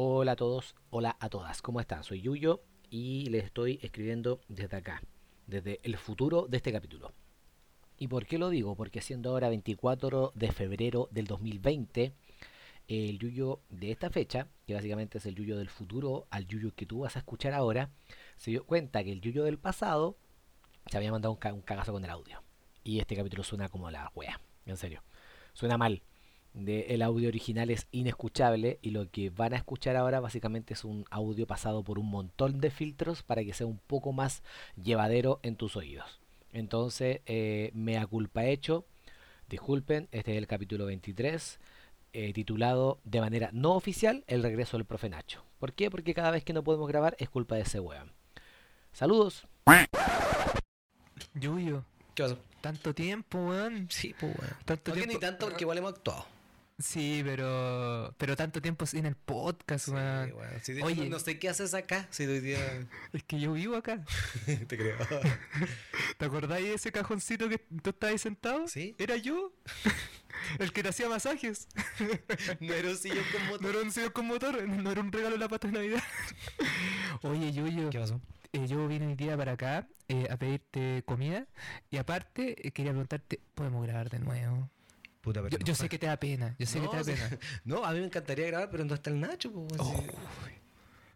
Hola a todos, hola a todas, ¿cómo están? Soy Yuyo y les estoy escribiendo desde acá, desde el futuro de este capítulo. ¿Y por qué lo digo? Porque siendo ahora 24 de febrero del 2020, el Yuyo de esta fecha, que básicamente es el Yuyo del futuro al Yuyo que tú vas a escuchar ahora, se dio cuenta que el Yuyo del pasado se había mandado un, ca- un cagazo con el audio. Y este capítulo suena como la wea, en serio. Suena mal. De- el audio original es inescuchable y lo que van a escuchar ahora básicamente es un audio pasado por un montón de filtros para que sea un poco más llevadero en tus oídos. Entonces, eh, mea culpa hecho. Disculpen, este es el capítulo 23, eh, titulado de manera no oficial El regreso del profe Nacho. ¿Por qué? Porque cada vez que no podemos grabar es culpa de ese weón. Saludos. Yuyo, ¿Qué pasó? tanto tiempo, weón. Sí, pues, weón. Tanto No que tiempo. ni tanto porque igual hemos actuado. Sí, pero. Pero tanto tiempo sin el podcast, Sí, weón. weón. Sí, de hecho, Oye. no, no sé qué haces acá. Si hoy día. Es que yo vivo acá. Te creo. ¿Te acordáis de ese cajoncito que tú estabas ahí sentado? Sí. Era yo. el que te hacía masajes. No era un sillón con motor. No era un señor con motor, no era un regalo de la pata de Navidad. Oye, Yuyo, ¿Qué pasó? eh, yo vine hoy día para acá eh, a pedirte comida y aparte eh, quería preguntarte, ¿podemos grabar de nuevo? Puta, Yo, yo sé que te da pena, yo sé no, que te da pena. No, a mí me encantaría grabar, pero no está el Nacho, pues. weón, sí.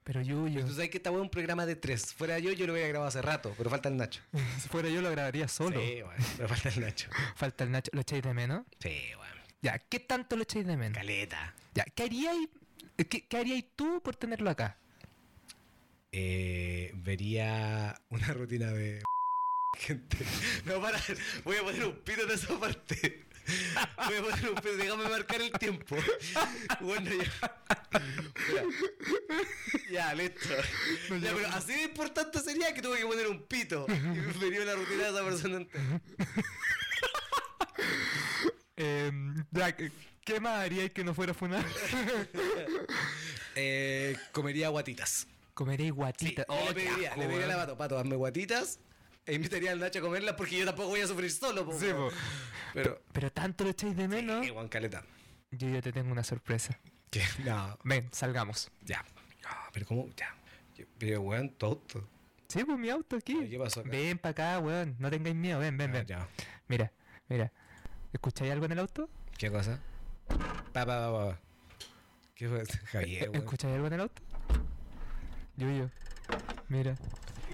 Pero Yuyo, Tú sabes que esta es un programa de tres. Fuera yo, yo lo hubiera grabado hace rato, pero falta el Nacho. si fuera yo lo grabaría solo. Sí, weón. Pero falta el Nacho. Falta el Nacho, ¿lo echáis de menos? Sí, weón. Ya, ¿qué tanto lo echáis de menos? Caleta. Ya, ¿qué haríais, qué, qué haríais tú por tenerlo acá? Eh, vería una rutina de gente. No, para, voy a poner un pito en esa parte. Voy a poner un déjame marcar el tiempo. Bueno, ya. Mira. Ya, listo. Ya, pero así de importante sería que tuve que poner un pito. Y vería una rutina de esa persona entera. Em, ya, ¿qué- ¿qué más haríais que no fuera funar? Eh, comería guatitas. Comeréis guatitas. Yo Oh, le pediría, le pediría a la pato, pato, hazme guatitas. E invitaría al Nacho a comerlas porque yo tampoco voy a sufrir solo. po, Sí, weón. po. Pero. Pero tanto lo echáis de menos. Sí, Juan Caleta. Yo ya te tengo una sorpresa. ¿Qué? No, Ven, salgamos. ya. No, pero ¿cómo? Ya. Pero, weón, tonto. Sí, pues mi auto aquí. ¿Qué pasó acá? Ven para acá, weón. No tengáis miedo. Ven, ven, Ah, ven. ya. Mira, mira. ¿Escucháis algo en el auto? ¿Qué cosa? Pa, pa, pa, pa. ¿Qué fue? Javier, weón. ¿Escucháis algo en el auto? Yo, yo. Mira.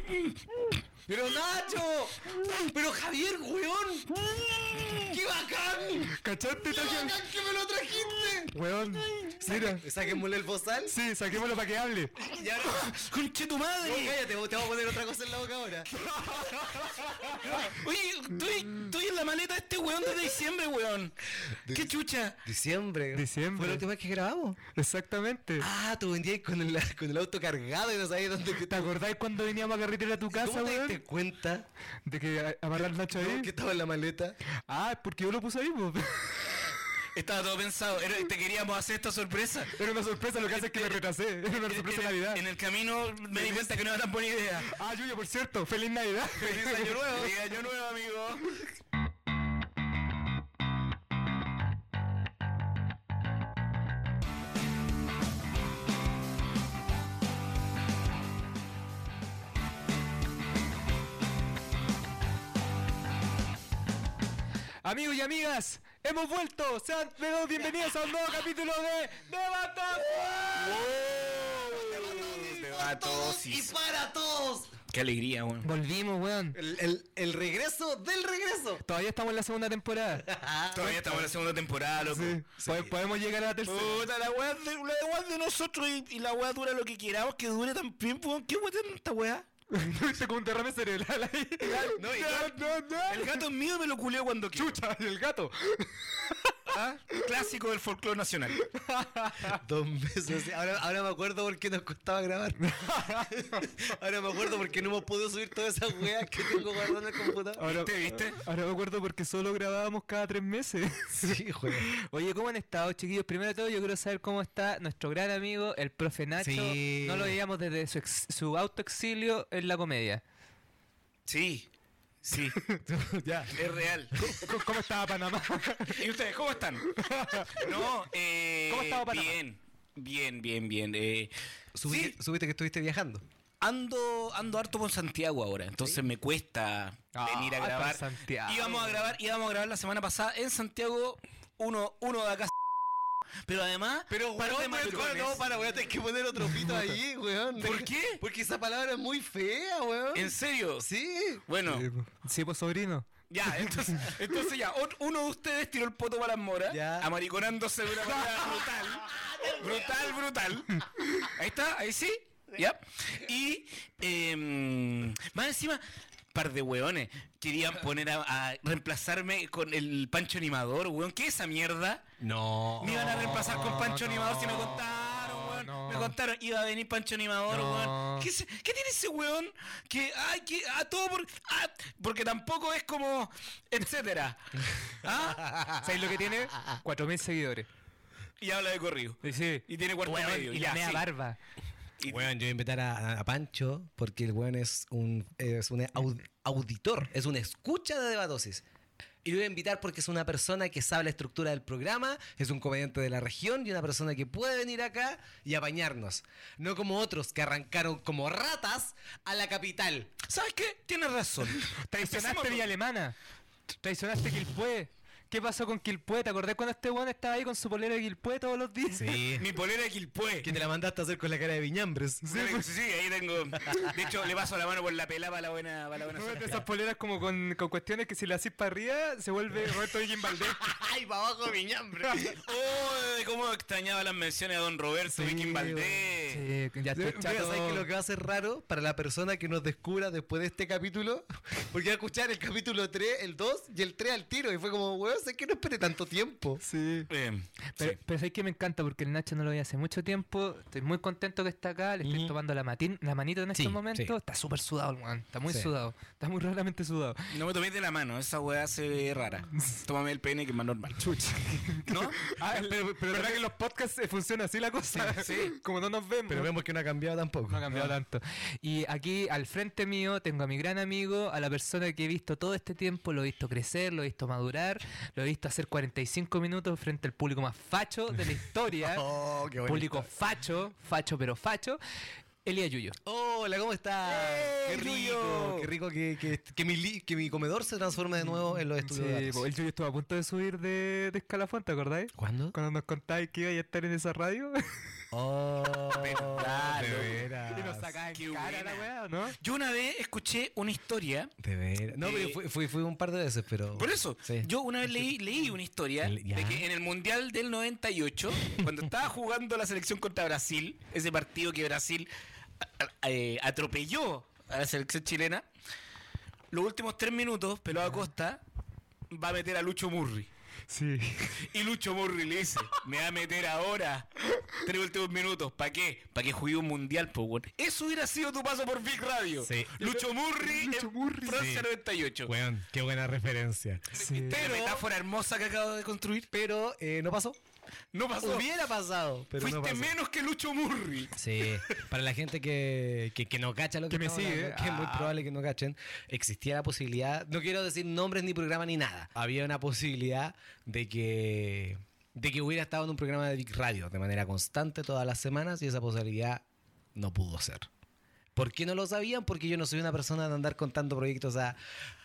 ¡Pero Nacho! ¡Pero Javier, weón! ¡Qué bacán! ¿Cachaste? ¡Qué bacán que me lo trajiste! Weón. Mira. Saquémosle el bozal. Sí, saquémoslo para que hable. Y ahora. ¡Conche tu madre! cállate, te voy a poner otra cosa en la boca ahora. Oye, estoy, estoy en la maleta de este weón desde diciembre, weón. ¿Qué chucha? Diciembre. Diciembre. ¿Fue la última vez que grabamos? Exactamente. Ah, tú vendías con el, con el auto cargado y no sabías dónde ¿Te acordáis cuando veníamos a carretera a tu casa, ¿Cómo te weón? diste cuenta De que amarrar el Nacho ahí. no, que estaba en la maleta? Ah, porque yo lo puse ahí, po. Estaba todo pensado. Era- te queríamos hacer esta sorpresa. Era una sorpresa, lo que hace es que me retrasé. Era una sorpresa de Navidad. en el camino me di cuenta que no era tan buena idea. Ah, Yuyo, por cierto, feliz Navidad. ¡Feliz año nuevo! ¡Feliz año nuevo, amigo! Amigos y amigas, hemos vuelto. Sean todos bienvenidos a un nuevo capítulo de Debatos. Para todos y para todos. ¡Qué alegría, weón! Volvimos, weón. El, el, el regreso del regreso. Todavía estamos en la segunda temporada. Todavía estamos en la segunda temporada, loco. Sí. Pode- Podemos llegar a la tercera. Puta, la weá de, la weá de nosotros y, y la weá dura lo que queramos que dure también, weón. ¿Qué weá tiene esta weá? Viste como un derrame cerebral ahí. No, y- no, no. El gato mío me lo culió cuando quiso. Chucha, el gato. ¿Ah? Clásico del folclore nacional. Dos meses. Ahora, ahora me acuerdo por qué nos costaba grabar. ahora me acuerdo por qué no hemos podido subir todas esas weas que tengo guardadas en el computador. Ahora, ¿Te viste? ahora me acuerdo porque solo grabábamos cada tres meses. Sí, juega. Oye, ¿cómo han estado, chiquillos? Primero de todo, yo quiero saber cómo está nuestro gran amigo, el profe Nacho. Sí. No lo veíamos desde su, ex- su autoexilio en la comedia. Sí, sí, ya. es real. ¿Cómo, cómo estaba Panamá? ¿Y ustedes cómo están? No, eh, ¿Cómo estaba Panamá? bien. Bien, bien, bien. Eh, Subiste, sí, subiste que estuviste viajando. ando, ando harto por Santiago ahora, entonces me cuesta Ah, venir a grabar. Santiago. Íbamos a grabar, íbamos a grabar la semana pasada en Santiago, uno, uno de acá. Pero además, Pero, weón, weón, madrugones. no, para, voy a tener que poner otro pito ahí, weón. ¿Por qué? Porque esa palabra es muy fea, weón. ¿En serio? Sí. Bueno, Sí, pues sobrino. ya, entonces, entonces ya, uno de ustedes tiró el poto para las moras, Ya. amariconándose de una manera brutal. Brutal, brutal. Ahí está, ahí sí. Ya. Y em, más encima, par de hueones querían poner a, a reemplazarme con el Pancho Animador, weón. ¿Qué es esa mierda? No. Me iban a reemplazar con Pancho no, Animador si me contaron, weón. no. Me contaron, iba a venir Pancho Animador, No. weón. ¿Qué, tiene ese weón? Que, ay, que, a todo por. ah, porque tampoco es como. etcétera. ¿Ah? ¿Sabes lo que tiene? 4.000 seguidores. Y habla de corrido. Y sí. Y tiene cuarto Weón, medio. y ya, la sí. barba. Y- Weón, yo voy a invitar a, a Pancho porque el weón es un, es un au- auditor, es una escucha de debatosis. Y lo voy a invitar porque es una persona que sabe la estructura del programa, es un comediante de la región y una persona que puede venir acá y apañarnos. No como otros que arrancaron como ratas a la capital. ¿Sabes qué? Tienes razón. Traicionaste Villa Alemana. Traicionaste Quilpué. ¿Qué pasó con Quilpué? ¿Te acordás cuando este weón estaba ahí con su polera de Quilpué todos los días? Sí. Mi polera de Quilpué. Que te la mandaste a hacer con la cara de Viñambres. Sí, sí, sí, ahí tengo. De hecho, le paso la mano por la pelada para la buena, para la buena No, esas poleras como con, con cuestiones que si le haces para arriba se vuelve Roberto Guillén Valdés. ¡Ay, para abajo Viñambres! Oh, cómo extrañaba las menciones a Don Roberto Sí, Viking Valdés. Sí, ya estoy chato. ¿sabes qué es lo que va a ser raro para la persona que nos descubra después de este capítulo? Porque va a escuchar el capítulo 3, el 2 y el 3 al tiro. Y fue como, weón, sé que no espere tanto tiempo. Sí. Eh, Pero, sí. pero que me encanta porque el Nacho no lo veía hace mucho tiempo. Estoy muy contento que está acá. Le estoy Ujú. tomando la, matin, la manito en estos Sí, momentos. sí. Está súper sudado el weón. Está muy Sí. sudado. Está muy raramente sudado. No me toméis de la mano, esa weá se ve rara. Tómame el pene que es más normal. Chucha. ¿No? Ah, pero, pero ¿verdad que en los podcasts eh, funciona así la cosa? Sí. Como no nos vemos. Pero vemos que no ha cambiado tampoco. No ha cambiado tanto. Y aquí al frente mío tengo a mi gran amigo, a la persona que he visto todo este tiempo, lo he visto crecer, lo he visto madurar, lo he visto hacer 45 minutos frente al público más facho de la historia. Oh, qué bonito. público facho, facho pero facho. Elías Yuyo. Hola, ¿cómo estás? ¡Eh, qué rico, qué rico que, que, que mi, li- que mi comedor se transforme de nuevo en los estudios de Sí, po, el Yuyo estuvo a punto de subir de, de escalafón, ¿te acordáis? ¿Cuándo? Cuando nos contáis que iba a estar en esa radio Oh, Verdad, de loco. veras. y nos sacaba en Qué cara la buena. weá, ¿o ¿no? Yo una vez escuché una historia. De veras. No, pero fui, fui, fui un par de veces, pero. Por eso, Sí. yo una vez leí, leí una historia El- de que en el Mundial del 98, cuando estaba jugando la selección contra Brasil, ese partido que Brasil eh, atropelló a la selección chilena, los últimos tres minutos, Pelado Acosta va a meter a Lucho Murri. Sí. Y Lucho Murri le dice, me va a meter ahora tres últimos minutos. ¿Para qué? Para que juegue un mundial, pues, weón. Eso hubiera sido tu paso por Big Radio. Sí. Lucho Murri Lucho en Murri. Francia Sí. 98. Weón, qué buena referencia. Sí. Pero, metáfora hermosa que acabo de construir. Pero eh, no pasó. No pasó. Hubiera pasado, pero Fuiste no pasó. menos que Lucho Murri. Sí, para la gente que, que, que no cacha lo que, Que me sigue, hablando, que es muy ah. probable que no cachen, existía la posibilidad, no quiero decir nombres ni programa ni nada, había una posibilidad de que de que hubiera estado en un programa de Big Radio de manera constante todas las semanas y esa posibilidad no pudo ser. ¿Por qué no lo sabían? Porque yo no soy una persona de andar contando proyectos a,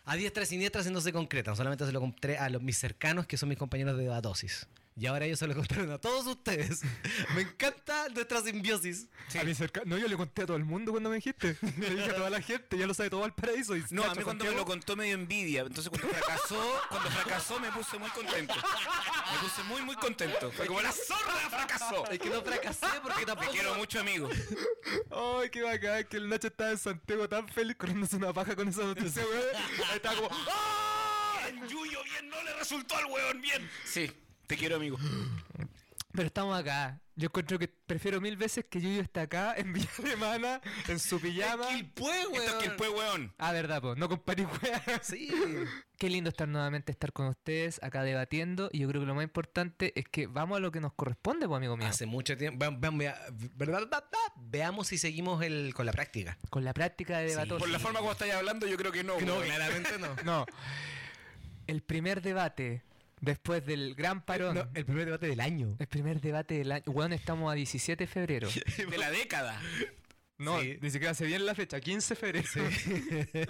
a diestra y siniestra y no se concretan. Solamente se lo conté a los, mis cercanos, que son mis compañeros de debatosis. Y ahora ellos se lo contaron a todos ustedes. Me encanta nuestra simbiosis. A mi cerca... No, yo le conté a todo el mundo cuando me dijiste. Le dije a toda la gente, ya lo sabe todo el paraíso. Y No, a mí cuando me lo contó me dio envidia. Entonces cuando fracasó, cuando fracasó me puse muy contento. Me puse muy, muy contento. Fue como la zorra fracasó. Es que no fracasé porque Te tampoco. quiero mucho, amigo. Ay, qué bacán, que el Nacho estaba en Santiago tan feliz corriéndose una paja con esa noticia, weón. Ahí estaba como, ¡ah! Bien, Yuyo, bien, no le resultó al hueón, bien. Sí, te quiero, amigo. Pero estamos acá. Yo encuentro que prefiero mil veces que Yuyo esté acá en Villa Alemana, en su pijama. Quilpué, Esto es que el pue hueón. Ah, verdad, pues, no comparís weas. Sí. Qué lindo estar nuevamente estar con ustedes acá debatiendo. Y yo creo que lo más importante es que vamos a lo que nos corresponde, pues, amigo mío. Hace mucho tiempo. Va- Veamos si seguimos el, con la práctica. Con la práctica de debate. Por la forma como estáis hablando, yo creo que no. No, claramente no. No. El primer debate Después del gran parón. No, el primer debate del año. El primer debate del año. Weón, estamos a 17 de febrero. De la década. No, Sí. ni siquiera se bien la fecha, 15 de febrero.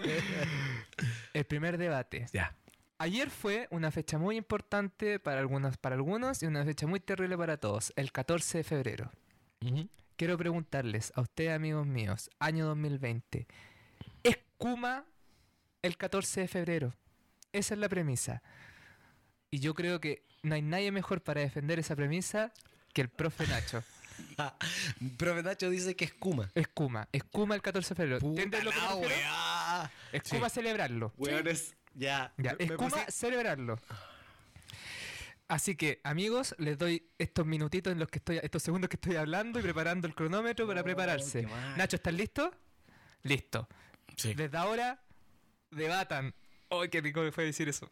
el primer debate. Ya. Ayer fue una fecha muy importante para algunos, para algunos y una fecha muy terrible para todos, el 14 de febrero. Quiero preguntarles a ustedes, amigos míos, año 2020, ¿es Kuma el 14 de febrero? Esa es la premisa. Y yo creo que no hay nadie mejor para defender esa premisa que el profe Nacho. Ah, Profe Nacho dice que es Kuma. Es Kuma, es Kuma el 14 de febrero. ¿Entiendes lo que me la refiero? weá. Es Kuma celebrarlo. Weones, ya. Ya, Me es Kuma puse- celebrarlo. Así que, amigos, les doy estos minutitos en los que estoy, estos segundos que estoy hablando y preparando el cronómetro para prepararse. qué mal. Nacho, ¿estás listo? Listo. Sí. Desde ahora, debatan. ¡Ay, qué rico me fue decir eso!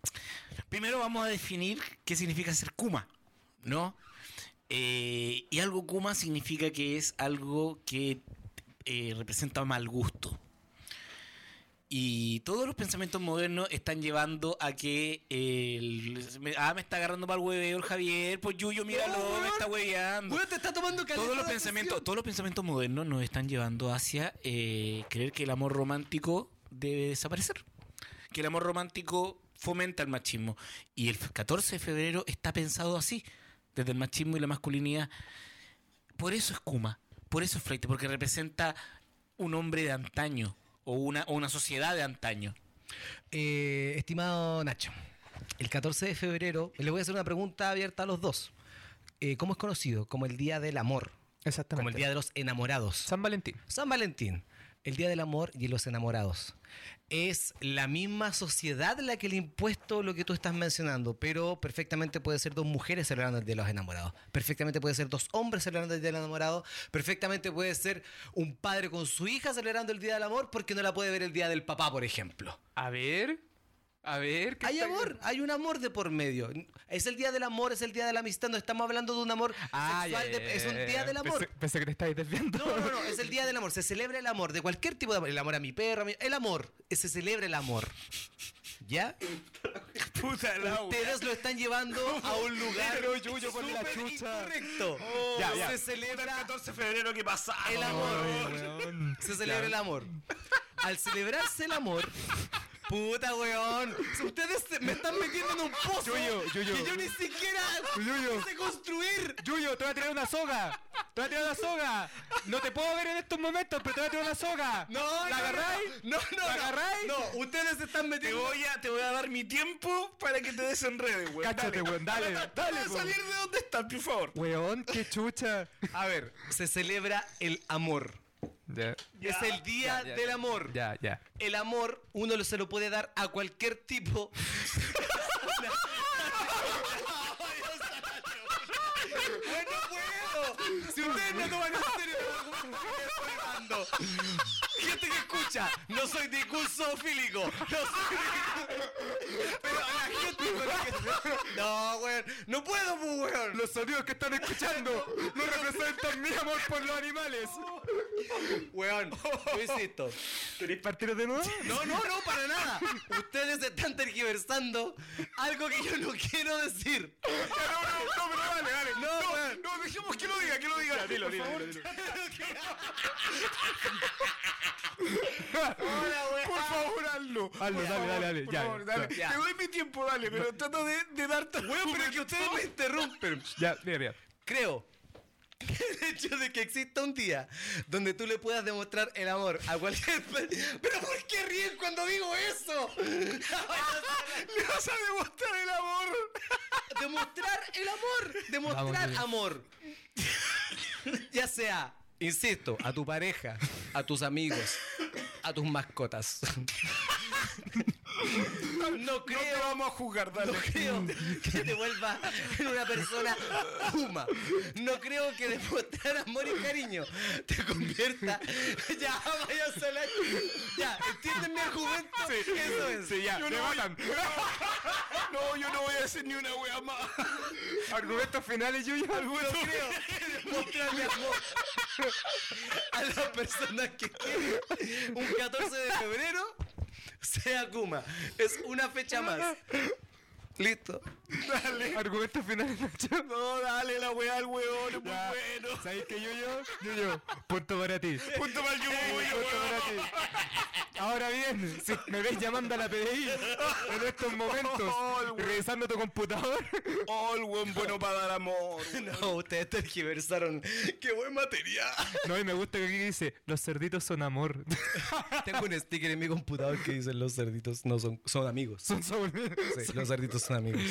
Primero vamos a definir qué significa ser Kuma, ¿no? Eh, y algo Kuma significa que es algo que eh, representa mal gusto. Y todos los pensamientos modernos están llevando a que el- ah, me está agarrando para el hueveo el Javier, pues Yuyo, míralo, me está hueveando. Weón, te está tomando Todos los pensamientos, todos los pensamientos modernos nos están llevando hacia eh, creer que el amor romántico debe desaparecer. Que el amor romántico fomenta el machismo. Y el 14 de febrero está pensado así, desde el machismo y la masculinidad. Por eso es Kuma, por eso es Fleite, porque representa un hombre de antaño o una, o una sociedad de antaño. Eh, estimado Nacho, el 14 de febrero le voy a hacer una pregunta abierta a los dos. Eh, ¿Cómo es conocido? Como el Día del Amor, Exactamente. como el Día de los Enamorados. San Valentín. San Valentín, el Día del Amor y los Enamorados. Es la misma sociedad la que le impuesto lo que tú estás mencionando, pero perfectamente puede ser dos mujeres celebrando el Día de los Enamorados. Perfectamente puede ser dos hombres celebrando el Día del Enamorado. Perfectamente puede ser un padre con su hija celebrando el Día del Amor porque no la puede ver el Día del Papá, por ejemplo. A ver. A ver. ¿qué Hay está- amor, hay un amor de por medio. Es el día del amor, es el día de la amistad. No estamos hablando de un amor Ah, ya, sexual, de- ya, es ya, un ya, día ya. del amor. Pensé, pensé que te estabas desviando. No, no, no, es el día del amor. Se celebra el amor, de cualquier tipo de amor. El amor a mi perro, a mi- el amor. eh, Se celebra el amor. ¿Ya? Puta Ustedes lo están llevando a un lugar Pero, Yuyo, ponle la chucha. incorrecto. Ya, ya. Se celebra 14 de febrero que pasa. el amor. Se celebra el amor. Al celebrarse el amor, puta weón, ustedes se- me están metiendo en un pozo Yuyo, Yuyo. que yo ni siquiera Yuyo. sé construir. Yuyo, te voy a tirar una soga. Te voy a tirar una soga. No te puedo ver en estos momentos, pero te voy a tirar una soga. No, ¿La no, agarráis? No, no, ¿La no. agarráis? No, ustedes se están Te metiendo. voy, a, te voy a dar mi tiempo para que te desenredes, weón. Cáchate, weón, dale, dale, Dale, po. salir de donde estás, por favor. Weón, qué chucha. A ver, se celebra el amor. Ya, es el día ya, ya, del ya. amor. ya. ya. El amor uno lo- se lo puede dar a cualquier tipo. Ay, no puedo. Si ustedes no toman en serio estoy. Gente que escucha, no soy discursofílico. No soy Pero a la gente con la que... No, weón. No puedo, pues, weón. Los sonidos que están escuchando no representan mi amor por los animales. Weón, yo insisto. ¿Queréis partir de nuevo? No, no, no, para nada. Ustedes están tergiversando algo que yo no quiero decir. No, no, no, pero dale, dale. No, weón. No, dejemos que lo diga, que lo diga. dilo, por dilo, favor. dilo, Hola, weón. Por favor, hazlo. Dale, favor, dale, dale, por ya, favor, dale. Ya. Te doy mi tiempo, dale, pero trato de, de darte. Weón, pero es que ustedes me interrumpen. Ya, mira, mira. Creo que el hecho de que exista un día donde tú le puedas demostrar el amor a cualquier persona. ¿Pero por qué ríen cuando digo eso? Le vas a demostrar el amor. demostrar el amor. Demostrar Vamos, amor. Ya sea, insisto, a tu pareja, a tus amigos, a tus mascotas. No No te creo, vamos a juzgar, dale. no creo que te vuelva en una persona puma. No creo que demostrar amor y cariño te convierta. Ya, vaya a la. Ya, ¿entienden mi argumento? Eso es. Sí, ya, Yo no, voy, yo no voy a decir ni una wea más. Argumentos finales, Yuyo. No creo que demostrarle amor a las personas que quieren un 14 de febrero sea Kuma. Es una fecha más. Listo. Dale. Argumentos finales, Nacho. No, dale la weá al weón, es muy bueno. ¿Sabes qué, Yuyo? Yuyo, punto para ti. Punto para el yuyo, Punto para weón. ti. Ahora bien, si me ves llamando a la PDI en estos momentos, revisando tu computador, Oh, el weón bueno para dar amor. No, ustedes tergiversaron. Qué buen material. no, y me gusta que aquí dice, los cerditos son amor. Tengo un sticker en mi computador que dice los cerditos no son, son amigos. son son- Sí, los cerditos son amigos.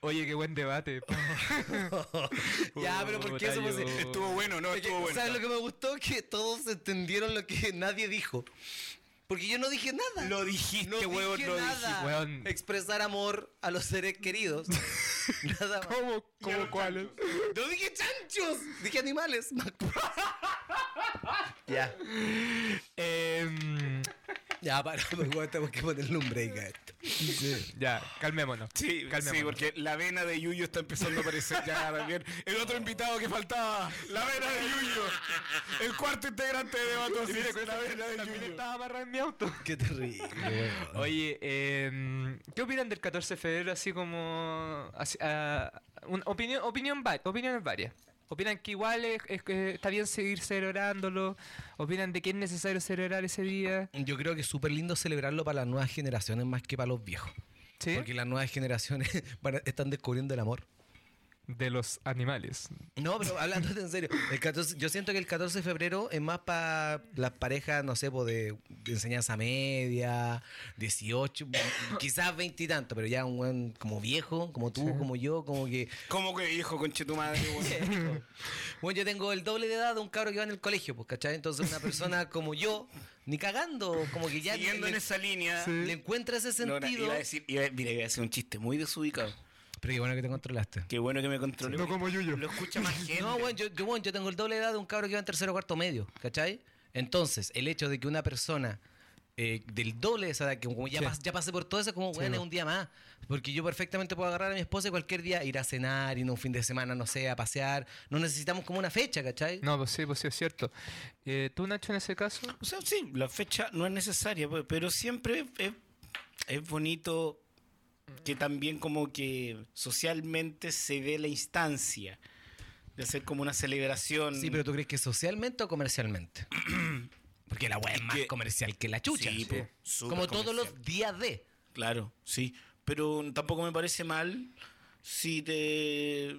Oye, qué buen debate. ya, pero ¿por qué yo- Estuvo bueno, no, estuvo bueno. ¿Sabes lo que me gustó? Que todos entendieron lo que nadie dijo. Porque yo no dije nada. Lo dijiste, no dije lo nada. Expresar amor a los seres queridos. nada más. ¿Cómo? ¿Cómo cuáles? No dije chanchos, dije animales. ya. Em, Ya, para, pues, weón, tenemos que ponerle un break a esto. ya, calmémonos. Sí, calmémonos. sí, porque la vena de Yuyo está empezando a aparecer ya también. El otro invitado que faltaba, la vena de Yuyo. El cuarto integrante de Mire, con la vena de Yuyo. estaba amarrado en mi auto. Qué terrible. Oye, em, ¿qué opinan del 14 de febrero así como... así, ah, un- opinión, opinión va- opiniones varias. ¿Opinan que igual es, es que está bien seguir celebrándolo? ¿Opinan de que es necesario celebrar ese día? Yo creo que es súper lindo celebrarlo para las nuevas generaciones más que para los viejos. ¿Sí? Porque las nuevas generaciones están descubriendo el amor. De los animales. No, pero hablando en serio, el 14 yo siento que el 14 de febrero es más para las parejas, no sé, po, de, de enseñanza media, 18, quizás 20 y tanto, pero ya un buen como viejo, como tú, como yo, como que... ¿Cómo que hijo, conche tu madre? Bueno, yo tengo el doble de edad de un cabro que va en el colegio, pues, ¿cachai? Entonces una persona como yo, ni cagando, como que ya Siguiendo le, en esa línea. le encuentra ese No, no, sentido. iba a decir, iba, mira, iba a decir un chiste muy desubicado. Pero qué bueno que te controlaste. Qué bueno que me controlé. No como Yuyo. Lo escucha más gente. No, bueno, yo, yo, bueno, yo tengo el doble de edad de un cabro que va en tercero o cuarto medio, ¿cachai? Entonces, el hecho de que una persona eh, del doble de esa edad, que como ya, Sí. pas- ya pasé por todo eso, como, bueno, es un día más. Porque yo perfectamente puedo agarrar a mi esposa y cualquier día ir a cenar, ir un fin de semana, no sé, a pasear. No necesitamos como una fecha, ¿cachai? No, pues sí, pues sí, es cierto. Eh, ¿Tú, Nacho, en ese caso? O sea, sí, la fecha no es necesaria, pero siempre es, es bonito que también como que socialmente se dé la instancia de hacer como una celebración. Sí, pero ¿tú crees que socialmente o comercialmente? Porque la weá es más Que- comercial que la chucha. Sí, po, Como todos los días de. Claro, sí. Pero tampoco me parece mal si te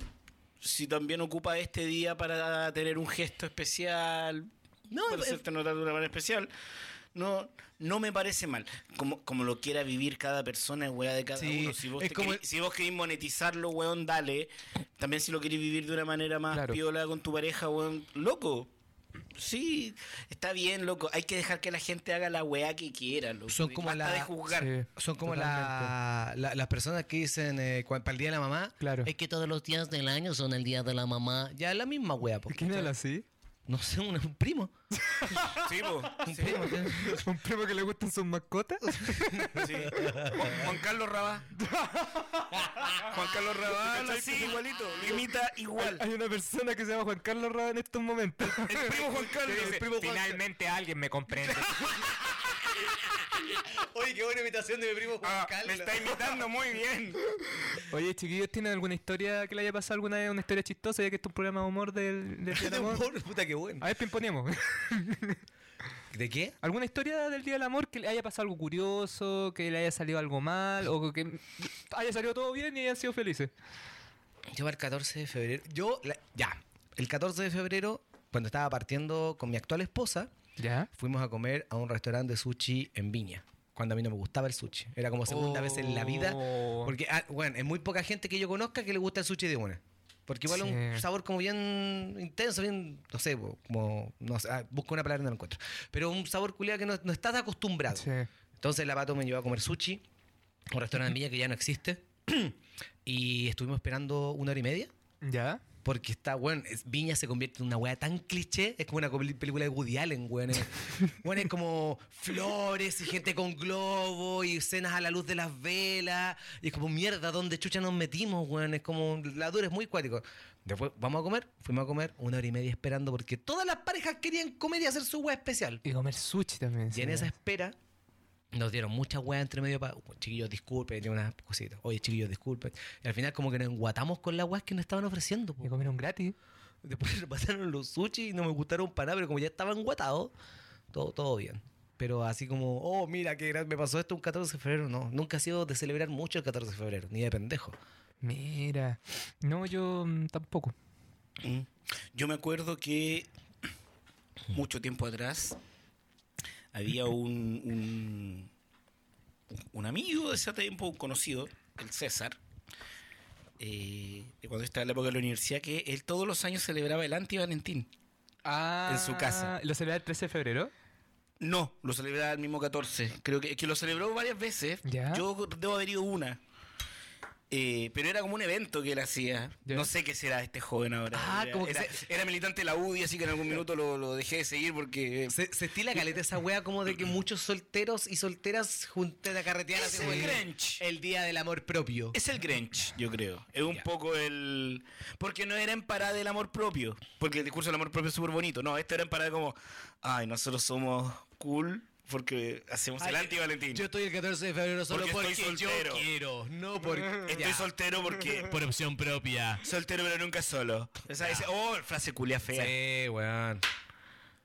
si también ocupa este día para tener un gesto especial, No, para es- hacerte notar de una manera especial. No, no me parece mal. Como, como lo quiera vivir cada persona, es weá de cada Sí, uno. Si vos, es te como- querés- si vos querés monetizarlo, weón, dale. También si lo querés vivir de una manera más Claro. piola con tu pareja, weón, loco. Sí, está bien, loco. Hay que dejar que la gente haga la weá que quiera, loco. Son como la- de juzgar. Sí, Son como la- la- las personas que dicen eh, para el día de la mamá. Claro. Es que todos los días del año son el día de la mamá. Ya es la misma wea. po, ¿Quién habla así? No sé, un, un primo. Sí, po. Un primo. ¿sí? ¿Un primo que le gustan sus mascotas? Sí. Juan, Juan Carlos Rabá. Juan Carlos Rabá, así igualito, lo imita igual. Hay una persona que se llama Juan Carlos Rada en estos momentos. El primo Juan Carlos. El primo Juan Finalmente alguien me comprende. Oye, qué buena imitación de mi primo Juan Ah, Carlos. me está imitando muy bien. Oye, chiquillos, ¿tienen alguna historia que le haya pasado alguna vez? ¿Una historia chistosa? Ya que esto es un programa de humor del, del Día del Amor. Por puta, qué bueno. A ver, pimponemos. ¿De qué? ¿Alguna historia del Día del Amor que le haya pasado algo curioso, que le haya salido algo mal, o que haya salido todo bien y hayan sido felices? Yo el 14 de febrero. Yo, la- ya. El 14 de febrero, cuando estaba partiendo con mi actual esposa, ¿Ya? fuimos a comer a un restaurante de sushi en Viña. Cuando a mí no me gustaba el sushi. Era como segunda vez en la vida. Oh. Porque, ah, bueno, es muy poca gente que yo conozca que le gusta el sushi de una. Porque igual es un sabor como bien intenso, bien, no sé, como, no sé, ah, busco una palabra y no la encuentro. Pero un sabor culiado que no, no estás acostumbrado. Sí. Entonces la pato me llevó a comer sushi, un restaurante en Viña que ya no existe. y estuvimos esperando una hora y media. ¿Ya? Porque está, bueno, es- Viña se convierte en una weá tan cliché, es como una película de Woody Allen, weón. Es, weón, es como flores y gente con globo y escenas a la luz de las velas. Y es como mierda, ¿dónde chucha nos metimos, weón? Es como, la dura es muy cuático. Después, vamos a comer, fuimos a comer una hora y media esperando porque todas las parejas querían comer y hacer su weá especial. Y comer sushi también. Y en esa espera, nos dieron muchas weas entre medio para. Chiquillos, disculpen, y unas cositas. Oye, chiquillos, disculpen. Y al final, como que nos enguatamos con las weas que nos estaban ofreciendo. po. Me comieron gratis. Después pasaron los sushi y no me gustaron para nada, pero como ya estaban guatados, todo, todo bien. Pero así como, oh, mira, qué gran- me pasó esto un 14 de febrero. No, nunca ha sido de celebrar mucho el 14 de febrero, ni de pendejo. Mira. No, yo mm, tampoco. Mm. Yo me acuerdo que mucho tiempo atrás había un, un, un amigo de ese tiempo, un conocido, el César, eh, de cuando estaba en la época de la universidad, que él todos los años celebraba el anti-Valentín. Ah, En su casa. ¿Lo celebra el 13 de febrero? No, lo celebraba el mismo 14. Creo que, que lo celebró varias veces. Ya. Yo debo haber ido una. Eh, pero era como un evento que él hacía. No sé qué será este joven ahora. Ah, era, como que era, militante de la UDI, así que en algún minuto lo, lo dejé de seguir porque... Se, se estila caleta esa wea como de que muchos solteros y solteras junten a carretear Es el como el- Grinch. el día del amor propio. Es el Grinch, yo creo. Es un poco el... Porque no era en parada del amor propio. Porque el discurso del amor propio es súper bonito. No, esto era en parada como... Ay, nosotros somos cool porque hacemos el Ay, anti-Valentín. Yo estoy el 14 de febrero solo Porque porque, estoy yo soltero. quiero, no porque... Estoy Ya. soltero porque... Por opción propia. Soltero pero nunca solo. Esa, ese- oh, frase culia fea. Sí, weón.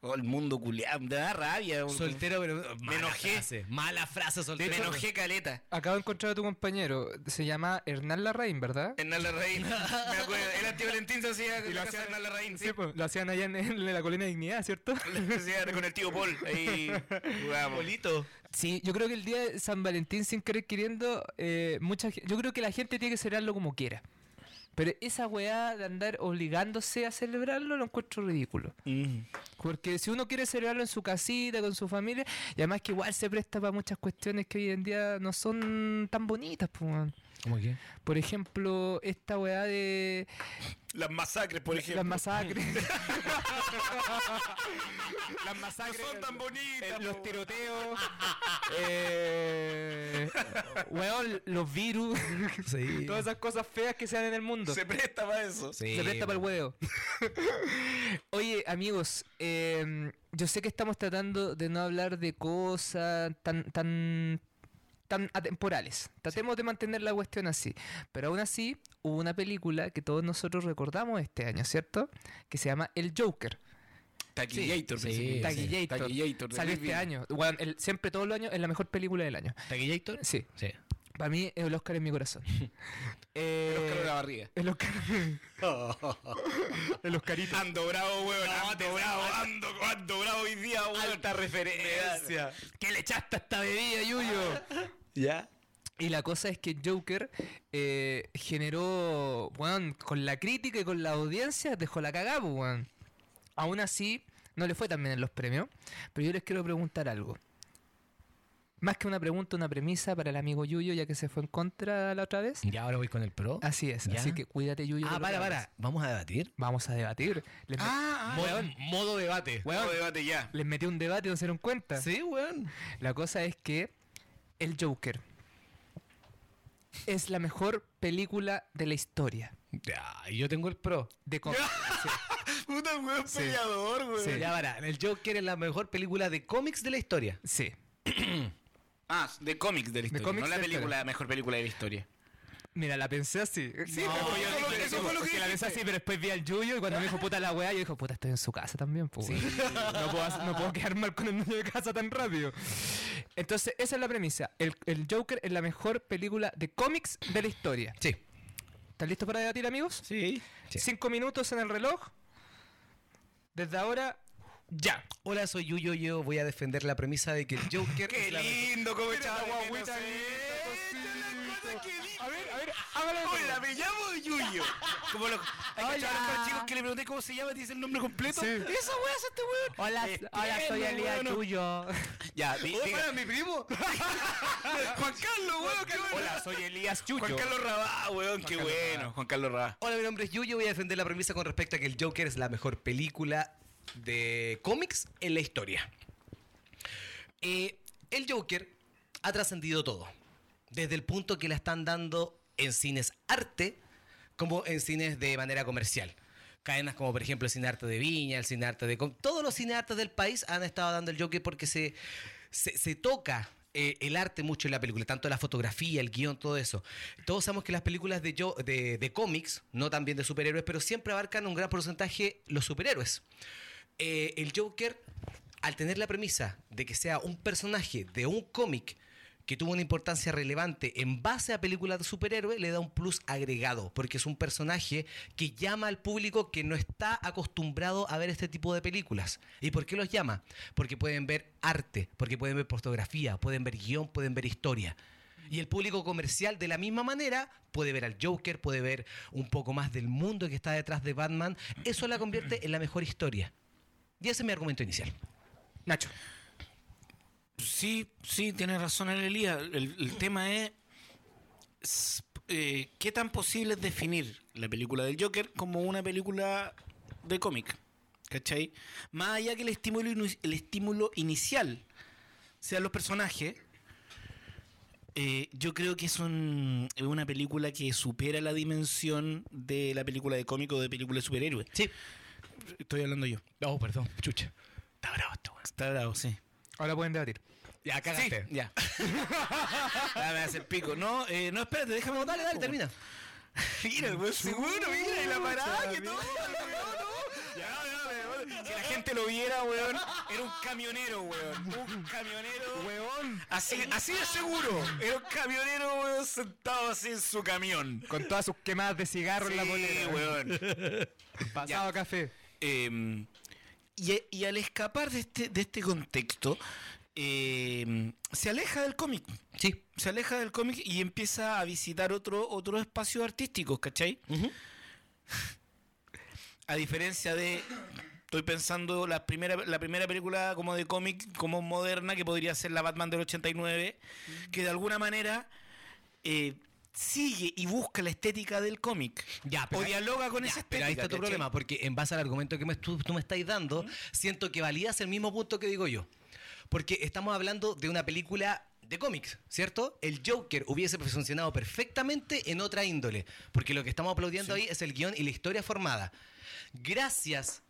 Oh, el mundo culiado. Me da rabia. Soltero, pero. Me enojé. Frase, mala frase, Me soltero. enojé caleta. Acabo de encontrar a tu compañero. Se llama Hernán Larraín, ¿verdad? Hernán Larraín. Me acuerdo. El anti-Valentín se hacía la casa de Hernán Larraín. Sí, Sí, pues, lo hacían allá en, en la colina de Dignidad, ¿cierto? Se hacía con el tío Paul. Ahí jugábamos. Bolito. Sí, yo creo que el día de San Valentín, sin querer queriendo, eh, mucha, yo creo que la gente tiene que celebrarlo como quiera. Pero esa weá de andar obligándose a celebrarlo lo encuentro ridículo. Mm. Porque si uno quiere celebrarlo en su casita, con su familia, y además que igual se presta para muchas cuestiones que hoy en día no son tan bonitas, pues. ¿Cómo que? Por ejemplo, esta weá de Las masacres, por ejemplo. las masacres. las masacres. No son tan bonitas. eh, los tiroteos. eh, weón, los virus. Sí. Todas esas cosas feas que se dan en el mundo. Se presta para eso. Sí, Se presta para el huevo. Oye, amigos, eh, yo sé que estamos tratando de no hablar de cosas tan, tan, tan atemporales. Tratemos de mantener la cuestión así. Pero aún así, hubo una película que todos nosotros recordamos este año, ¿cierto? Que se llama El Joker. Taquillator. Sí, sí. Taquillator. De Salió este año. Bueno, el- siempre todos los años es la mejor película del año. ¿Taquillator? Sí. Sí. Para mí, el Oscar en mi corazón. Eh, El Oscar de la barriga. el Oscar. el Oscarito. Ando bravo, weón. ando bravo, ando, ando bravo hoy día, weón. Alta referencia. ¿Qué le echaste a esta bebida, Yuyo? ¿Ya? Y la cosa es que Joker eh, generó, weón, con la crítica y con la audiencia, dejó la cagada, pues, weón. Aún así, no le fue tan bien en los premios. Pero yo les quiero preguntar algo. Más que una pregunta, una premisa para el amigo Yuyo, ya que se fue en contra la otra vez. Ya ahora voy con el pro. Así es, ¿Ya? así que cuídate, Yuyo. Ah, para, para. Vamos a debatir. Vamos a debatir. Les, me- Ah, ah, Modo, modo debate. weón, Vamos, debate ya. les metí un debate, ¿no se dieron cuenta? Sí, weón. La cosa es que El Joker es la mejor película de la historia. Ya, y yo tengo el pro. De cómics. Puta, weón, Sí. peleador, weón. Sí. Ya, para. El Joker es la mejor película de cómics de la historia. Sí. Ah, de cómics de la historia. no la película, mejor película de la historia. Mira, la pensé así. Sí, No, pero eso yo fue lo- eso, eso fue lo que porque la pensé así, pero después vi al Yuyo y cuando me dijo puta la weá, yo dije, puta, estoy en su casa también, pues. No, puedo, no puedo quedar mal con el niño de casa tan rápido. Entonces, esa es la premisa. El, el Joker es la mejor película de cómics de la historia. Sí. ¿Están listos para debatir, amigos? Sí. Cinco minutos en el reloj. Desde ahora, ya. Hola, soy Yuyo. Yo voy a defender la premisa de que el Joker Qué es la mejor- lindo, echaba de menos guagüita esto, linda, la cosa que dice. A ver, a ver, hágalo. Hola, me llamo Yuyo. Como los, hay Hola. cachado a los chicos que le pregunté cómo se llama, te dice el nombre completo. Sí. Esa weá es este weón. Hola, Este, hola, soy bueno. Yuyo. Ya, di, Oh, para, mi primo. Juan Carlos, weón, qué bueno. Hola, soy Elías Yuyo. Juan Carlos Rabá, weón, qué Carlos bueno. Rabá. Juan Carlos Rabá. Hola, mi nombre es Yuyo. Voy a defender la premisa con respecto a que el Joker es la mejor película de cómics en la historia. Eh, el Joker ha trascendido todo. Desde el punto que la están dando en cines arte como en cines de manera comercial. Cadenas como por ejemplo el Cine Arte de Viña, el Cine Arte de... Todos los cine artes del país han estado dando el Joker porque se, se, toca eh, el arte mucho en la película, tanto la fotografía, el guion, todo eso. Todos sabemos que las películas de, de cómics, no también de superhéroes, pero siempre abarcan un gran porcentaje los superhéroes. Eh, el Joker, al tener la premisa de que sea un personaje de un cómic que tuvo una importancia relevante en base a películas de superhéroes, le da un plus agregado, porque es un personaje que llama al público que no está acostumbrado a ver este tipo de películas. ¿Y por qué los llama? Porque pueden ver arte, porque pueden ver fotografía, pueden ver guion, pueden ver historia. Y el público comercial, de la misma manera, puede ver al Joker, puede ver un poco más del mundo que está detrás de Batman. Eso la convierte en la mejor historia. Y ese es mi argumento inicial. Nacho. Sí, sí, tiene razón el Elías. El, el tema es, eh, qué tan posible es definir la película del Joker como una película de cómic. ¿Cachai? Más allá que el estímulo, el estímulo inicial sean los personajes, eh, yo creo que es un- es una película que supera la dimensión de la película de cómic o de película de superhéroe. Sí. Estoy hablando yo. Oh, perdón, chucha. Está bravo esto. Está bravo, sí. Ahora pueden debatir. Ya, Sí, cagaste. ya. Ya me hace el pico. No, eh, no, espérate, déjame. No, dale, dale, termina. Mira, el seguro, mira, y la parada que todo, weón, no. Ya, ya, weón. Si la gente lo viera, weón, era un camionero, weón. Un camionero. Weón. Así, así de seguro. Era un camionero, weón, sentado así en su camión. Con todas sus quemadas de cigarro en la Sí, polera. weón. Pasado café. Eh, y, y al escapar de este, de este contexto, eh, se aleja del cómic. Sí. Se aleja del cómic y empieza a visitar otro, otros espacios artísticos, ¿cachai? A diferencia de. Estoy pensando la primera, la primera película como de cómic, como moderna, que podría ser la Batman del 89, que de alguna manera eh, sigue y busca la estética del cómic. Ya, pero o dialoga con Ya, esa estética. pero ahí está tu ¿cachai? problema, porque en base al argumento que me, tú, tú me estáis dando, siento que validas el mismo punto que digo yo. Porque estamos hablando de una película de cómics, ¿cierto? El Joker hubiese funcionado perfectamente en otra índole, porque lo que estamos aplaudiendo ahí es el guion y la historia formada. Gracias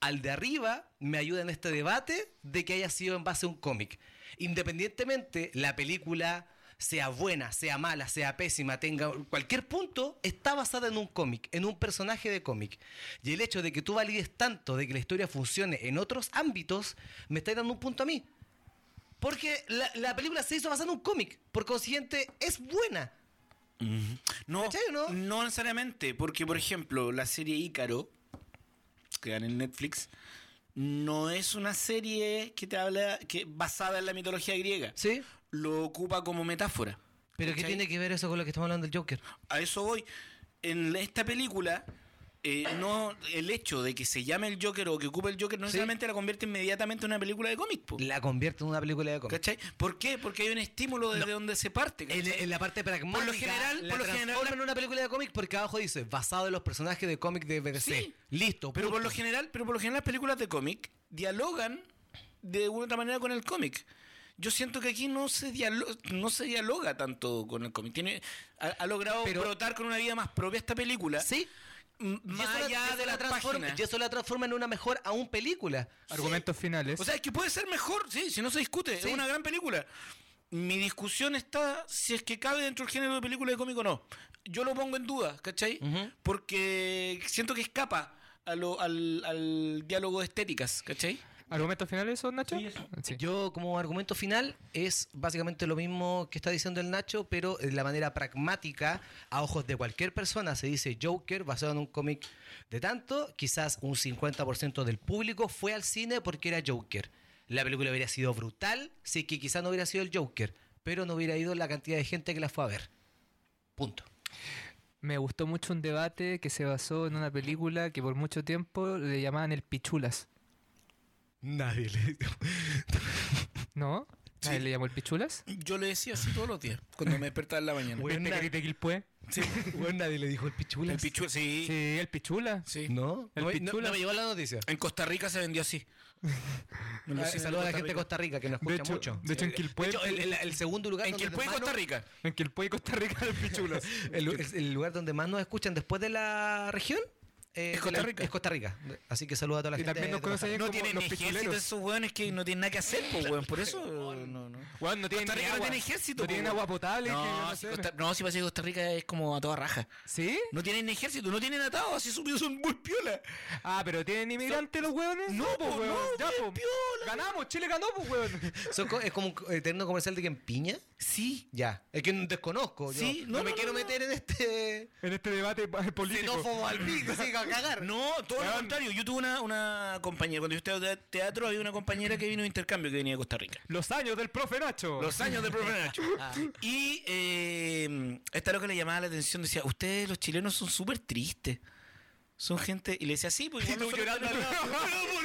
al de arriba me ayuda en este debate de que haya sido en base a un cómic. Independientemente la película sea buena, sea mala, sea pésima, tenga cualquier punto, está basada en un cómic, en un personaje de cómic. Y el hecho de que tú valides tanto de que la historia funcione en otros ámbitos, me está dando un punto a mí. Porque la, la película se hizo basada en un cómic, por consiguiente es buena. No, ¿Cachai o no? no necesariamente, porque por ejemplo, la serie Ícaro, que dan en Netflix, no es una serie que te habla que basada en la mitología griega. ¿Sí? Lo ocupa como metáfora. Pero ¿qué tiene que ver eso con lo que estamos hablando del Joker? A eso voy. En esta película, eh, no el hecho de que se llame el Joker o que ocupe el Joker no Sí. necesariamente la convierte inmediatamente en una película de cómic. po. La convierte en una película de cómic. ¿Cachai? ¿Por qué? Porque hay un estímulo desde donde se parte. En, en la parte pragmática, Por lo general- por lo general, en una película de cómic porque abajo dice basado en los personajes de cómic de BBC. Sí. Listo. Pero por lo general, pero por lo general las películas de cómic dialogan de una otra manera con el cómic. Yo siento que aquí no se dialoga, no se dialoga tanto con el cómic. Tiene, ha, ha logrado Pero- brotar con una vida más propia esta película. Sí. Más allá de la la transforma, y eso la transforma en una mejor aún película. Argumentos finales. O sea, es que puede ser mejor, sí, si no se discute. Sí. Es una gran película. Mi discusión está si es que cabe dentro del género de película de cómic o no. Yo lo pongo en duda, ¿cachai? Porque siento que escapa a lo- al, al diálogo de estéticas, ¿cachai? ¿Argumentos finales son, Nacho? Sí. Yo como argumento final es básicamente lo mismo que está diciendo el Nacho, pero de la manera pragmática, a ojos de cualquier persona, se dice Joker basado en un cómic de tanto, quizás un 50% del público fue al cine porque era Joker. La película hubiera sido brutal si que quizás no hubiera sido el Joker, pero no hubiera ido la cantidad de gente que la fue a ver. Punto. Me gustó mucho un debate que se basó en una película que por mucho tiempo le llamaban el Pichulas. Nadie le... ¿No? ¿Nadie Sí. le llamó el Pichulas? Yo le decía así todos los días, cuando me despertaba en la mañana. Bueno, ¿Viste na- Carita Quilpué? Sí. Bueno, nadie le dijo el pichula. El pichu, sí. Sí, el Pichula. sí. ¿No? El no, me- no- pichula. no me llegó la noticia. En Costa Rica se vendió así. Lo Ah, en Saludos a la gente de. Costa Rica que nos De escucha hecho- mucho. de hecho, en Eh, Quilpué- hecho, el, el- el segundo lugar En donde Quilpué, más Costa Rica. En Quilpué, Costa Rica, el Pichulas. el, el- el lugar donde más nos escuchan después de la región eh, Es Costa la- Rica. Es Costa Rica. Así que saluda a toda la Y gente. también nos de Costa conocen Rica. No tienen los ejército pichuleros. esos weones que no tienen nada que hacer, pues weón. Por eso no, no. Weón, no tienen Costa Rica no agua. tiene ejército, No tienen weón. agua potable. que No, no si. Costa, no, si pasa que Costa Rica es como a toda raja. ¿Sí? No tienen ejército, no tienen atados, así subidos son muy piola. Ah, pero ¿tienen inmigrantes los hueones? No, po, weón. no, Ya, piola. Ganamos, Chile ganó, pues, weón. Es como un eterno comercial de quien piña. Sí. Ya. Es que desconozco. yo Sí, no, no, me no, quiero no, no. meter en este. En este debate político. Xenófobo al pico, que a cagar. No, todo lo contrario. Yo tuve una, una compañera, cuando yo estaba de teatro, había una compañera que vino de intercambio que venía de Costa Rica. Los años del profe Nacho. Los años de profe Nacho. Y eh, esta loca le llamaba la atención, decía, ustedes los chilenos son súper tristes. Son gente... Y le decía, sí, pues igual nosotros tenemos- ¿Pero por qué?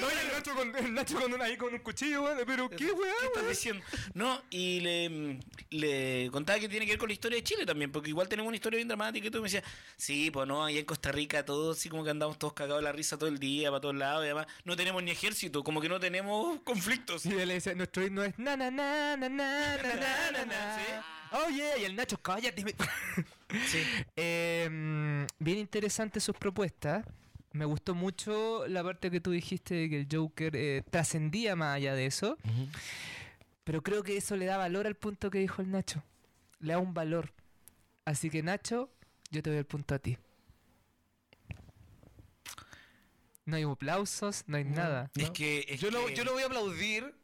No, y el Nacho con, el Nacho con un, ahí con un cuchillo, weón. Pero qué weón, ¿Qué estás diciendo? No, y le, le contaba que tiene que ver con la historia de Chile también, porque igual tenemos una historia bien dramática y todo. Y me decía, sí, pues no, allá en Costa Rica todos así como que andamos todos cagados de la risa todo el día, para todos lados, y además no tenemos ni ejército, como que no tenemos conflictos. Y él le decía, nuestro himno es na na na na na na na na na. Sí. Oh yeah, y el Nacho, cállate. Sí. Eh, bien interesantes sus propuestas. Me gustó mucho la parte que tú dijiste de que el Joker eh, trascendía más allá de eso. Pero creo que eso le da valor al punto que dijo el Nacho. Le da un valor. Así que Nacho, yo te doy el punto a ti. No hay aplausos, no hay nada. Es ¿no? que... es Yo, lo, que- yo lo voy a aplaudir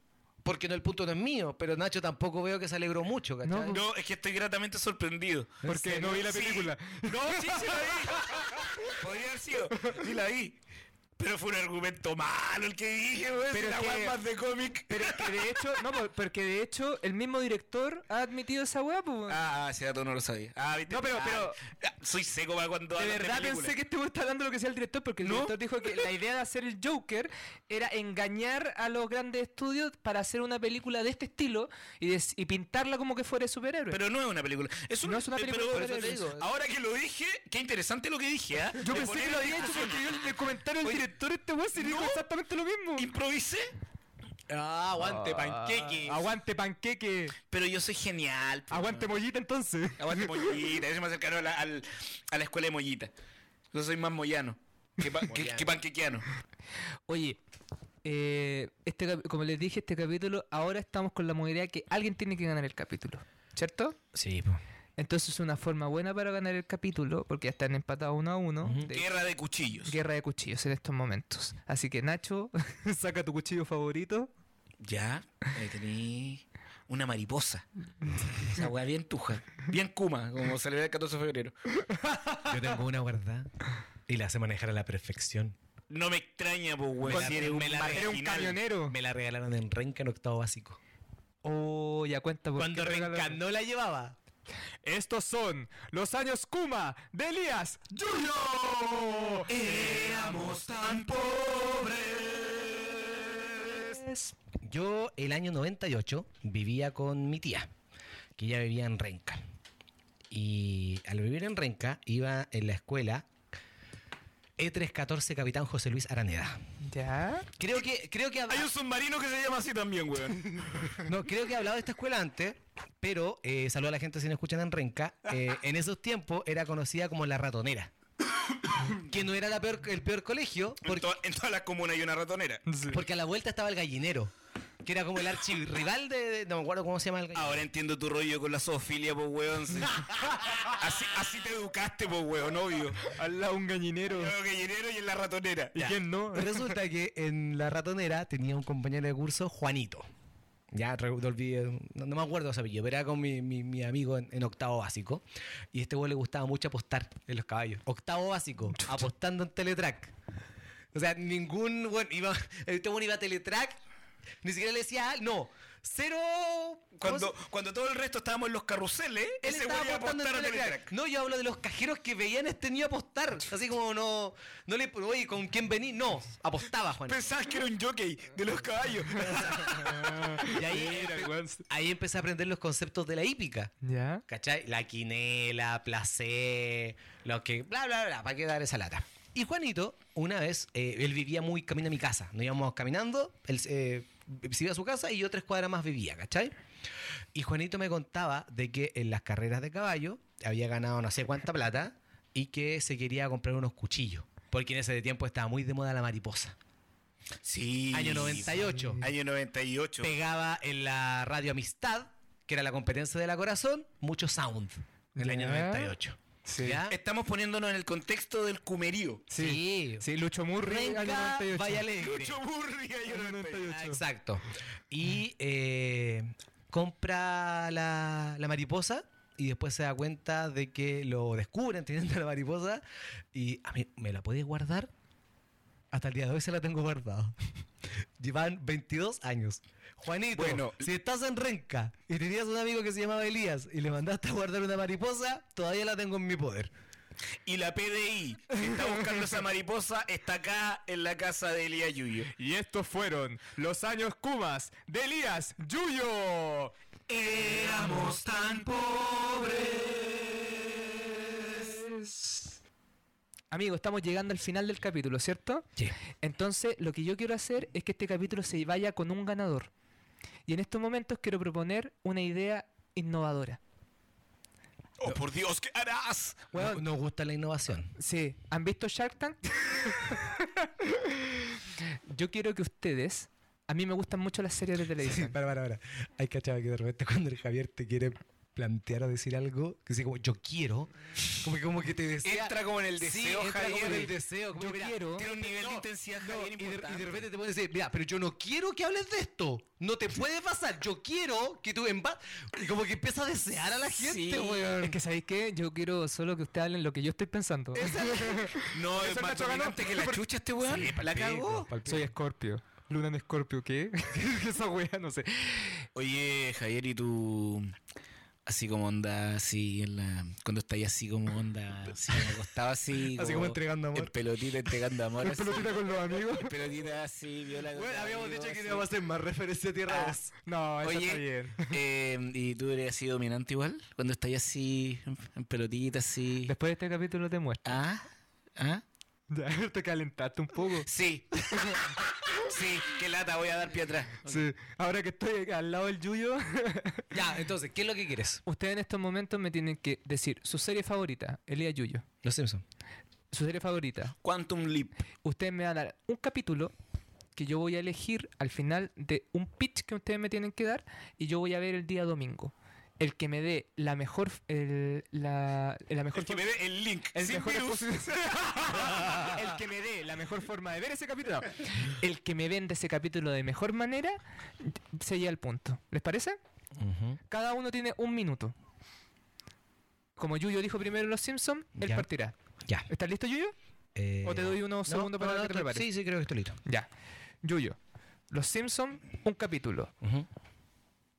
porque no el punto no es mío, pero Nacho tampoco veo que se alegró mucho, ¿cachai? No, No, es que estoy gratamente sorprendido. Porque no vi la Sí. película. No, sí, sí la vi. Podría haber sido. Sí la vi. Pero fue un argumento malo el que dije, güey. Pero la que- más de cómic. Pero es que de hecho, no, po- porque de hecho el mismo director ha admitido esa weá, pues. Ah, ese dato no lo sabía. Ah, ¿viste? No, pero- Ah, pero- ah, soy seco para cuando De verdad películas. pensé que este está hablando lo que sea el director, porque el ¿No? director dijo que la idea de hacer el Joker era engañar a los grandes estudios para hacer una película de este estilo y, des- y pintarla como que fuera de superhéroe. Pero no es una película. Es un- No es una eh, película pero- de por eso te digo, Ahora que lo dije, qué interesante lo que dije, ¿ah? yo De pensé que lo había hecho porque yo en el comentario del Oye, director este weón se dijo ¿no? exactamente lo mismo. Improvisé, Ah, aguante, panqueque. Ah, aguante panqueque. pero yo soy genial. Aguante mollita entonces. Aguante mollita. Yo soy más cercano a la, al- a la escuela de mollita. Yo soy más moyano que, pa- que, que panquequiano. Oye, eh, este, como les dije, este capítulo, ahora estamos con la modalidad que alguien tiene que ganar el capítulo. ¿Cierto? Sí, po. Entonces es una forma buena para ganar el capítulo, porque ya están empatados uno a uno. de Guerra de cuchillos. guerra de cuchillos en estos momentos. Así que Nacho, saca tu cuchillo favorito. Ya, ahí tení una mariposa. Esa weá bien tuja. Bien kuma, como celebrar el 14 de febrero. Yo tengo una guardada y la sé manejar a la perfección. No me extraña, pues, weón. Me Si la- eres un me la- un camionero. Me la regalaron en Renca en octavo básico. Oh, ya cuenta por Cuando Renca no la llevaba. Estos son los años Kuma de Elías Yuyo. Éramos tan pobres. Yo el año 98 vivía con mi tía, que ella vivía en Renca. Y al vivir en Renca iba en la escuela E314 Capitán José Luis Araneda. ¿Ya? Creo que, creo que, Hay un submarino que se llama así también, weón. no, creo que he hablado de esta escuela antes, pero eh, saludo a la gente si no escuchan en Renca. eh, en esos tiempos era conocida como la ratonera. que no era la peor, el peor colegio, En, porque, to- en todas las comunas hay una ratonera. porque a la vuelta estaba el gallinero, que era como el archirrival de, de- No me acuerdo cómo se llama el. Ahora entiendo tu rollo con la zoofilia, pues, weón. sí. Así, así te educaste, pues, weón, obvio. Al lado un gallinero. Yo gallinero y en la ratonera. ¿Y quién no? Resulta que en la ratonera tenía un compañero de curso, Juanito. Ya, olvidé, no, no me acuerdo su apellido, pero era con mi, mi- mi amigo en, en octavo básico. Y a este güey le gustaba mucho apostar en los caballos. Octavo básico, apostando en Teletrack. O sea, ningún, bueno, iba, este güey iba a Teletrack, ni siquiera le decía, ah, no, cero... ¿cómo Cuando, se- cuando todo el resto estábamos en los carruseles, él ese estaba güey iba a apostando en apostar a Teletrack. Teletrack. No, yo hablo de los cajeros que veían a este niño apostar. Así como no, no le, oye, ¿con quién vení? No, apostaba, Juan. Pensabas que era un jockey de los caballos. Y ahí, ahí empecé a aprender los conceptos de la hípica. ¿Ya? ¿Cachai? La quinela, placé, lo que. bla, bla, bla, para qué dar esa lata. Y Juanito, una vez, eh, él vivía muy camino a mi casa. Nos íbamos caminando, él eh, se iba a su casa y yo tres cuadras más vivía, ¿cachai? Y Juanito me contaba de que en las carreras de caballo había ganado no sé cuánta plata y que se quería comprar unos cuchillos. Porque en ese tiempo estaba muy de moda la mariposa. Sí. Año 98. Año 98. Pegaba en la radio Amistad, que era la competencia de la corazón, mucho sound. En el año Ya. 98. Sí. ¿Ya? Estamos poniéndonos en el contexto del cumerío. Sí. Sí, Lucho Murri, año Renca, 98. Valle Alegre. Lucho Burri, año 98. Ah, Exacto. Y eh, compra la, la mariposa y después se da cuenta de que lo descubren teniendo la mariposa y a mí me la puedes guardar. Hasta el día de hoy se la tengo guardado. Llevan 22 años. Juanito, Bueno. si estás en Renca y tenías un amigo que se llamaba Elías y le mandaste a guardar una mariposa, todavía la tengo en mi poder. Y la PDI que está buscando esa mariposa está acá en la casa de Elías Yuyo. Y estos fueron los años Kumas de Elías Yuyo. Éramos tan pobres. Amigos, estamos llegando al final del capítulo, ¿cierto? Sí. Entonces, lo que yo quiero hacer es que este capítulo se vaya con un ganador. Y en estos momentos quiero proponer una idea innovadora. Oh, por Dios, ¿qué harás? Weón, Nos gusta la innovación. Sí, ¿han visto Shark Tank? Yo quiero que ustedes, a mí me gustan mucho las series de Sí, televisión. para, para, para. Hay cachado que de repente cuando el Javier te quiere plantear o decir algo, que dice como yo quiero, como que, como que te desea. Entra como en el Sí, deseo, entra como Javier. en el deseo. como Yo mira, quiero- Tiene un nivel no, de intensidad, no, Javier, y, de, importante. y de repente te puede decir, mira, pero yo no quiero que hables de esto. No te puede pasar. Yo quiero que tú en Y como que empieza a desear a la gente, Sí. weón. Es que, ¿sabéis qué? Yo quiero solo que ustedes hablen lo que yo estoy pensando. No, es más dominante que la chucha este weón. Sí, la cagó. Soy Escorpio. Luna en Escorpio, ¿qué? Esa wea, no sé. Oye, Javier, ¿y tú así como onda, así en la... Cuando estáis así como onda, así como acostado así... Así como entregando amor. En pelotita entregando amor. así. con los amigos? En pelotita así, viola con Bueno, habíamos amigos, dicho que así. íbamos a hacer más referencia a Tierra Ah. 2. No, eso Oye, está bien. eh, ¿y tú eres así dominante igual? Cuando estáis así, en, en pelotita, así... Después de este capítulo te muestro. ¿Ah? ¿Ah? Ya, te calentaste un poco. Sí. Sí, qué lata, voy a dar pie atrás. Sí. Ahora que estoy al lado del Yuyo, Ya, entonces, ¿qué es lo que quieres? ustedes en estos momentos me tienen que decir su serie favorita, Elías Yuyo. Los Simpsons. Su serie favorita. Quantum Leap. Ustedes me van a dar un capítulo que yo voy a elegir al final de un pitch que ustedes me tienen que dar y yo voy a ver el día domingo. El que me dé la mejor el, la, la mejor El que forma- me dé el link. el sin mejor virus. el que me dé la mejor forma de ver ese capítulo. El que me venda ese capítulo de mejor manera se llega al punto. ¿Les parece? Cada uno tiene un minuto. Como Yuyo dijo primero en Los Simpsons, él Ya. partirá. Ya. ¿Estás listo, Yuyo? Eh, ¿O te doy unos no, segundos para no, que te prepares? Sí, sí, creo que estoy listo. Ya. Yuyo. Los Simpsons, un capítulo.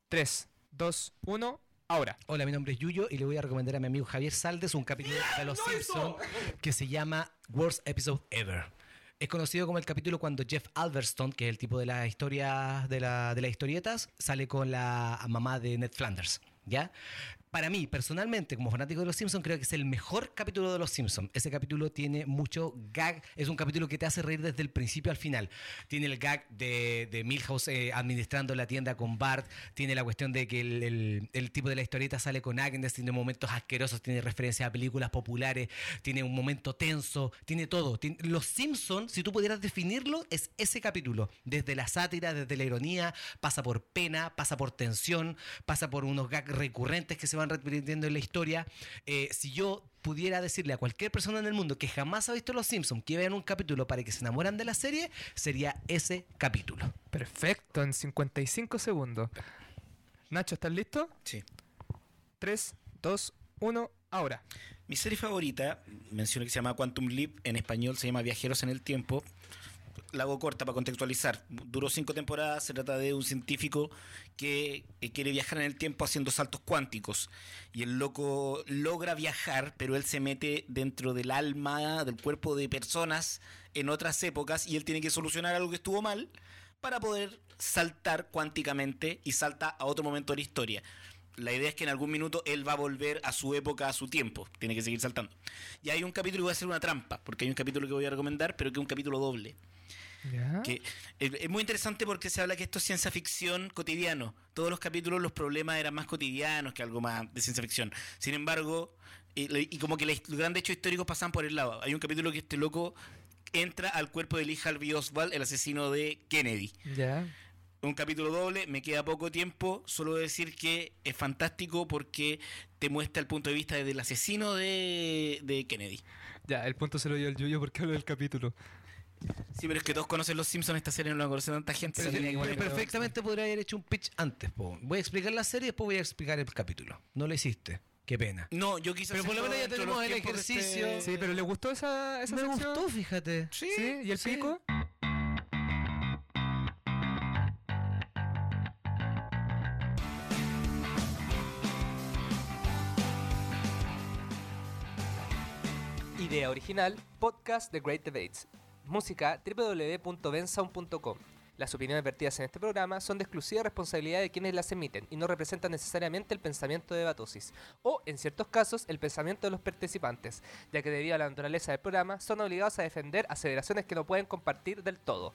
3, 2, 1, ahora. Hola, mi nombre es Yuyo y le voy a recomendar a mi amigo Javier Saldes un capítulo de Los Simpsons que se llama Worst Episode Ever. Es conocido como el capítulo cuando Jeff Alverston, que es el tipo de la historia de, la, de las historietas, sale con la mamá de Ned Flanders. ¿Ya? Para mí, personalmente, como fanático de Los Simpsons, creo que es el mejor capítulo de Los Simpsons. Ese capítulo tiene mucho gag. Es un capítulo que te hace reír desde el principio al final. Tiene el gag de, de Milhouse eh, administrando la tienda con Bart. Tiene la cuestión de que el, el- el tipo de la historieta sale con Agnes. Tiene momentos asquerosos. Tiene referencia a películas populares. Tiene un momento tenso. Tiene todo. Tien- Los Simpsons, si tú pudieras definirlo, es ese capítulo. Desde la sátira, desde la ironía, pasa por pena, pasa por tensión, pasa por unos gags recurrentes que se van repitiendo en la historia. Eh, si yo pudiera decirle a cualquier persona en el mundo que jamás ha visto Los Simpsons que vean un capítulo para que se enamoran de la serie, sería ese capítulo. Perfecto, en 55 segundos. Nacho, ¿estás listo? Sí. 3, 2, 1, ahora. Mi serie favorita, mencioné que se llama Quantum Leap, en español se llama Viajeros en el Tiempo. La hago corta para contextualizar. Duró cinco temporadas, se trata de un científico que eh, quiere viajar en el tiempo haciendo saltos cuánticos. Y el loco logra viajar, pero él se mete dentro del alma, del cuerpo de personas en otras épocas y él tiene que solucionar algo que estuvo mal para poder saltar cuánticamente y salta a otro momento de la historia. La idea es que en algún minuto él va a volver a su época, a su tiempo. Tiene que seguir saltando. Y hay un capítulo que voy a hacer una trampa, porque hay un capítulo que voy a recomendar, pero que es un capítulo doble. ¿Ya? Que es, es muy interesante porque se habla que esto es ciencia ficción cotidiano. Todos los capítulos los problemas eran más cotidianos que algo más de ciencia ficción. Sin embargo, y, y como que los grandes hechos históricos pasan por el lado. Hay un capítulo que este loco entra al cuerpo de Lee Harvey Oswald, el asesino de Kennedy. Ya. Un capítulo doble, me queda poco tiempo, solo decir que es fantástico porque te muestra el punto de vista del asesino de, de Kennedy. Ya, el punto se lo dio el Yuyo porque hablo del capítulo. Sí, pero es que todos conocen los Simpsons, esta serie no la conoce tanta gente. Pero se tenía que pero poner- perfectamente podría haber hecho un pitch antes, po. Voy a explicar la serie y después voy a explicar el capítulo. No lo hiciste. Qué pena. No, yo quise Pero por lo menos ya tenemos el ejercicio. este- Sí, pero ¿le gustó esa, esa Me sección? gustó, fíjate. Sí, ¿y el sí. pico? Original, podcast The Great Debates. Música www.bensound.com. Las opiniones vertidas en este programa son de exclusiva responsabilidad de quienes las emiten y no representan necesariamente el pensamiento de Batosis, o, en ciertos casos, el pensamiento de los participantes, ya que debido a la naturaleza del programa son obligados a defender aseveraciones que no pueden compartir del todo.